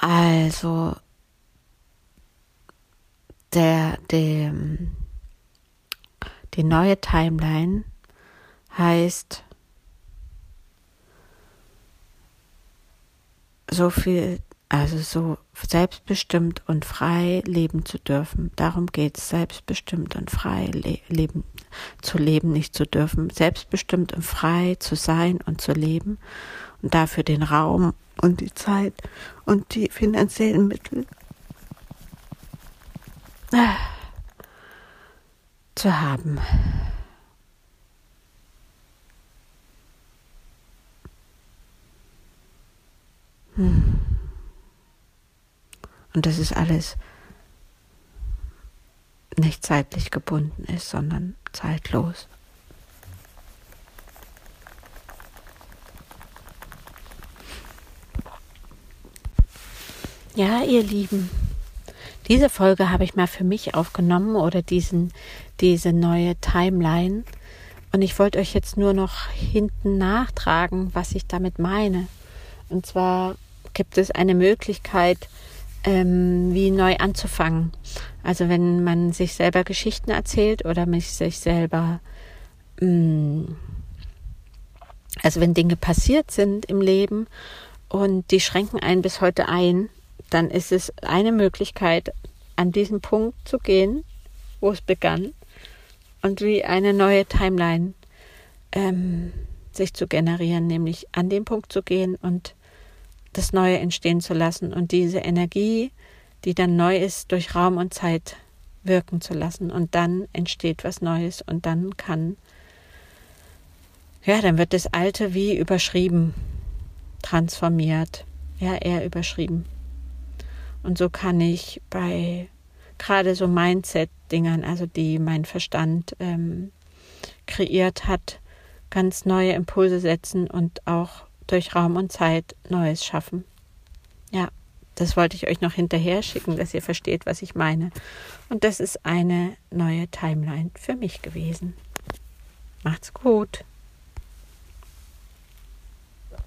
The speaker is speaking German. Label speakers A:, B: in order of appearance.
A: Also der, der, die neue Timeline heißt so viel, also so selbstbestimmt und frei leben zu dürfen. Darum geht es, selbstbestimmt und frei le leben zu leben, nicht zu dürfen, selbstbestimmt und frei zu sein und zu leben und dafür den Raum und die Zeit und die finanziellen Mittel zu haben. Hm. Und das ist alles nicht zeitlich gebunden ist, sondern zeitlos. Ja, ihr Lieben, diese Folge habe ich mal für mich aufgenommen oder diesen, diese neue Timeline. Und ich wollte euch jetzt nur noch hinten nachtragen, was ich damit meine. Und zwar gibt es eine Möglichkeit, ähm, wie neu anzufangen. Also wenn man sich selber Geschichten erzählt oder sich selber, mh, mm, also wenn Dinge passiert sind im Leben und die schränken einen bis heute ein, dann ist es eine Möglichkeit, an diesen Punkt zu gehen, wo es begann und wie eine neue Timeline ähm, sich zu generieren, nämlich an den Punkt zu gehen und das Neue entstehen zu lassen und diese Energie, die dann neu ist, durch Raum und Zeit wirken zu lassen. Und dann entsteht was Neues und dann kann, ja, dann wird das Alte wie überschrieben, transformiert, ja, eher überschrieben. Und so kann ich bei gerade so Mindset-Dingern, also die mein Verstand ähm, kreiert hat, ganz neue Impulse setzen und auch durch Raum und Zeit Neues schaffen. Ja, das wollte ich euch noch hinterher schicken, dass ihr versteht, was ich meine. Und das ist eine neue Timeline für mich gewesen. Macht's gut.